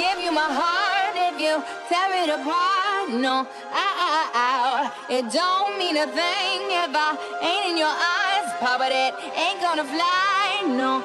give you my heart if you tear it apart. No, I, I, I, it don't mean a thing if I ain't in your eyes, Papa. that ain't gonna fly. No.